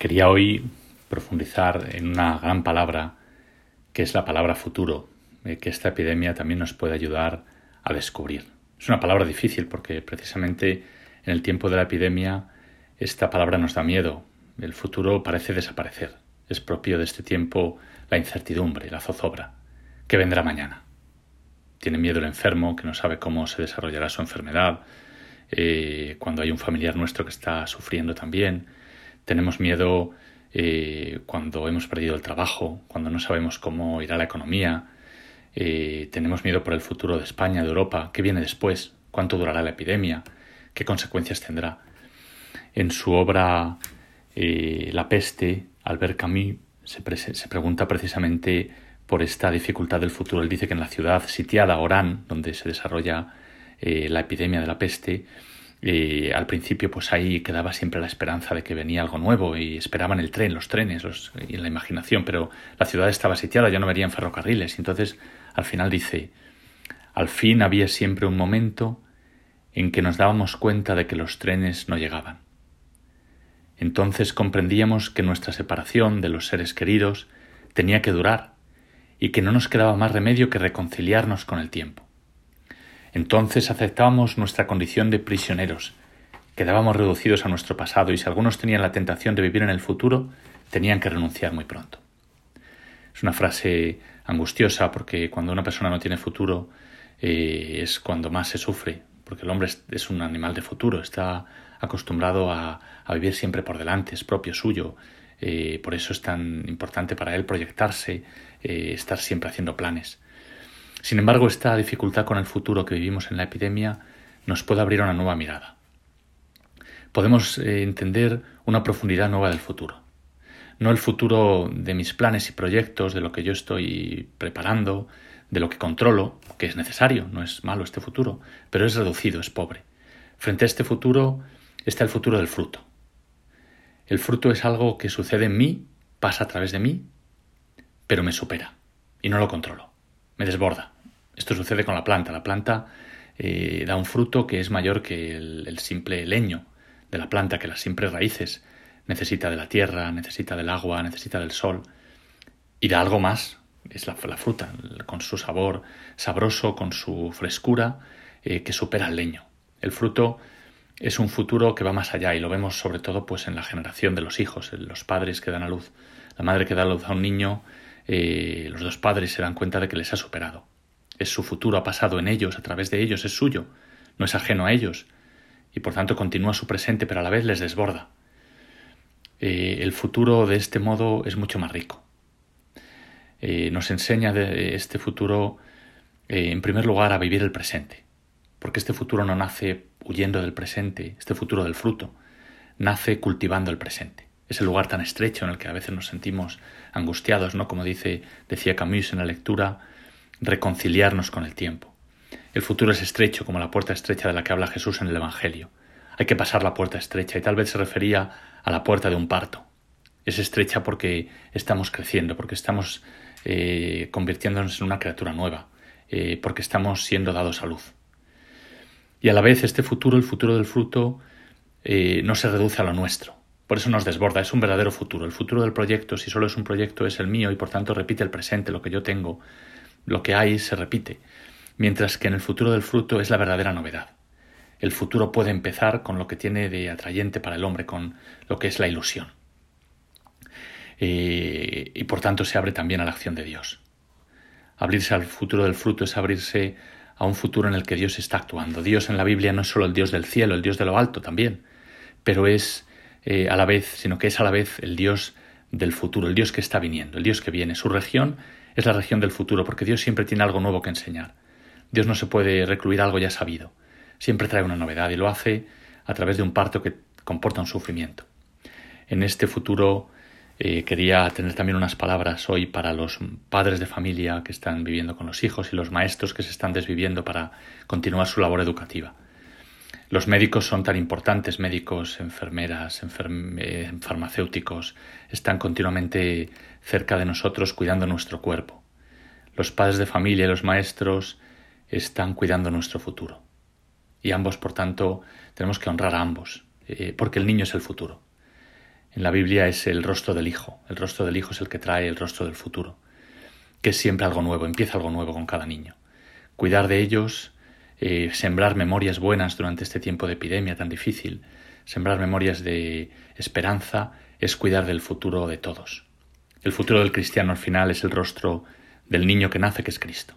Quería hoy profundizar en una gran palabra que es la palabra futuro, eh, que esta epidemia también nos puede ayudar a descubrir. Es una palabra difícil porque precisamente en el tiempo de la epidemia esta palabra nos da miedo. El futuro parece desaparecer. Es propio de este tiempo la incertidumbre, la zozobra. ¿Qué vendrá mañana? Tiene miedo el enfermo, que no sabe cómo se desarrollará su enfermedad, eh, cuando hay un familiar nuestro que está sufriendo también. Tenemos miedo eh, cuando hemos perdido el trabajo, cuando no sabemos cómo irá la economía. Eh, tenemos miedo por el futuro de España, de Europa. ¿Qué viene después? ¿Cuánto durará la epidemia? ¿Qué consecuencias tendrá? En su obra La peste, Albert Camus se, pregunta precisamente por esta dificultad del futuro. Él dice que en la ciudad sitiada, Orán, donde se desarrolla eh, la epidemia de la peste, eh, al principio pues ahí quedaba siempre la esperanza de que venía algo nuevo y esperaban el tren, los trenes y la imaginación, pero la ciudad estaba sitiada, ya no verían ferrocarriles. Entonces al final dice, al fin había siempre un momento en que nos dábamos cuenta de que los trenes no llegaban. Entonces comprendíamos que nuestra separación de los seres queridos tenía que durar y que no nos quedaba más remedio que reconciliarnos con el tiempo. Entonces aceptábamos nuestra condición de prisioneros, quedábamos reducidos a nuestro pasado y si algunos tenían la tentación de vivir en el futuro, tenían que renunciar muy pronto. Es una frase angustiosa porque cuando una persona no tiene futuro eh, es cuando más se sufre, porque el hombre es, un animal de futuro, está acostumbrado a, vivir siempre por delante, es propio suyo, eh, por eso es tan importante para él proyectarse, eh, estar siempre haciendo planes. Sin embargo, esta dificultad con el futuro que vivimos en la epidemia nos puede abrir una nueva mirada. Podemos eh, entender una profundidad nueva del futuro. No el futuro de mis planes y proyectos, de lo que yo estoy preparando, de lo que controlo, que es necesario, no es malo este futuro, pero es reducido, es pobre. Frente a este futuro está el futuro del fruto. El fruto es algo que sucede en mí, pasa a través de mí pero me supera y no lo controlo, me desborda. Esto sucede con la planta. La planta eh, da un fruto que es mayor que el, simple leño de la planta, que las simples raíces. Necesita de la tierra, necesita del agua, necesita del sol y da algo más. Es la, fruta, con su sabor sabroso, con su frescura, eh, que supera el leño. El fruto es un futuro que va más allá y lo vemos sobre todo pues en la generación de los hijos, en los padres que dan a luz. La madre que da a luz a un niño eh, los dos padres se dan cuenta de que les ha superado. Es su futuro, ha pasado en ellos, a través de ellos, es suyo, no es ajeno a ellos, y por tanto continúa su presente, pero a la vez les desborda. Eh, el futuro de este modo es mucho más rico. Eh, nos enseña de este futuro, en primer lugar, a vivir el presente, porque este futuro no nace huyendo del presente, este futuro del fruto, nace cultivando el presente ese lugar tan estrecho en el que a veces nos sentimos angustiados, ¿no? Como dice, decía Camus en la lectura, reconciliarnos con el tiempo. El futuro es estrecho como la puerta estrecha de la que habla Jesús en el Evangelio. Hay que pasar la puerta estrecha y tal vez se refería a la puerta de un parto. Es estrecha porque estamos creciendo, porque estamos eh, convirtiéndonos en una criatura nueva, eh, porque estamos siendo dados a luz. Y a la vez este futuro, el futuro del fruto, eh, no se reduce a lo nuestro. Por eso nos desborda, es un verdadero futuro. El futuro del proyecto, si solo es un proyecto, es el mío y por tanto repite el presente, lo que yo tengo, lo que hay se repite. Mientras que en el futuro del fruto es la verdadera novedad. El futuro puede empezar con lo que tiene de atrayente para el hombre, con lo que es la ilusión. Eh, y por tanto se abre también a la acción de Dios. Abrirse al futuro del fruto es abrirse a un futuro en el que Dios está actuando. Dios en la Biblia no es solo el Dios del cielo, el Dios de lo alto también, pero es eh, a la vez, sino que es a la vez el Dios del futuro, el Dios que está viniendo, el Dios que viene. Su región es la región del futuro, porque Dios siempre tiene algo nuevo que enseñar. Dios no se puede recluir algo ya sabido, siempre trae una novedad y lo hace a través de un parto que comporta un sufrimiento. En este futuro eh, quería tener también unas palabras hoy para los padres de familia que están viviendo con los hijos y los maestros que se están desviviendo para continuar su labor educativa. Los médicos son tan importantes, médicos, enfermeras, eh, farmacéuticos, están continuamente cerca de nosotros cuidando nuestro cuerpo. Los padres de familia y los maestros están cuidando nuestro futuro. Y ambos, por tanto, tenemos que honrar a ambos, eh, porque el niño es el futuro. en la Biblia es el rostro del Hijo. El rostro del Hijo es el que trae el rostro del futuro, que es siempre algo nuevo, empieza algo nuevo con cada niño. Cuidar de ellos, eh, sembrar memorias buenas durante este tiempo de epidemia tan difícil, sembrar memorias de esperanza, es cuidar del futuro de todos. El futuro del cristiano al final es el rostro del niño que nace, que es Cristo.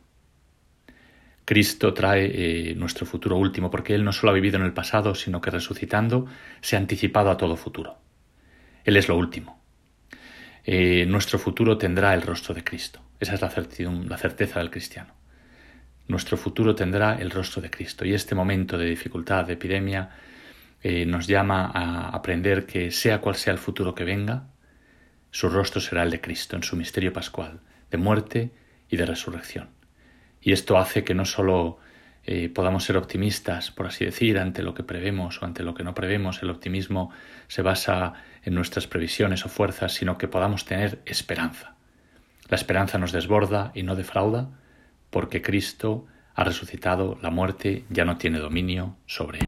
Cristo trae eh, nuestro futuro último, porque Él no solo ha vivido en el pasado, sino que resucitando se ha anticipado a todo futuro. Él es lo último. Eh, nuestro futuro tendrá el rostro de Cristo. Esa es la, la certeza del cristiano. Nuestro futuro tendrá el rostro de Cristo. Y este momento de dificultad, de epidemia, eh, nos llama a aprender que sea cual sea el futuro que venga, su rostro será el de Cristo en su misterio pascual, de muerte y de resurrección. Y esto hace que no solo eh, podamos ser optimistas, por así decir, ante lo que prevemos o ante lo que no prevemos, el optimismo se basa en nuestras previsiones o fuerzas, sino que podamos tener esperanza. La esperanza nos desborda y no defrauda, porque Cristo ha resucitado, la muerte ya no tiene dominio sobre él.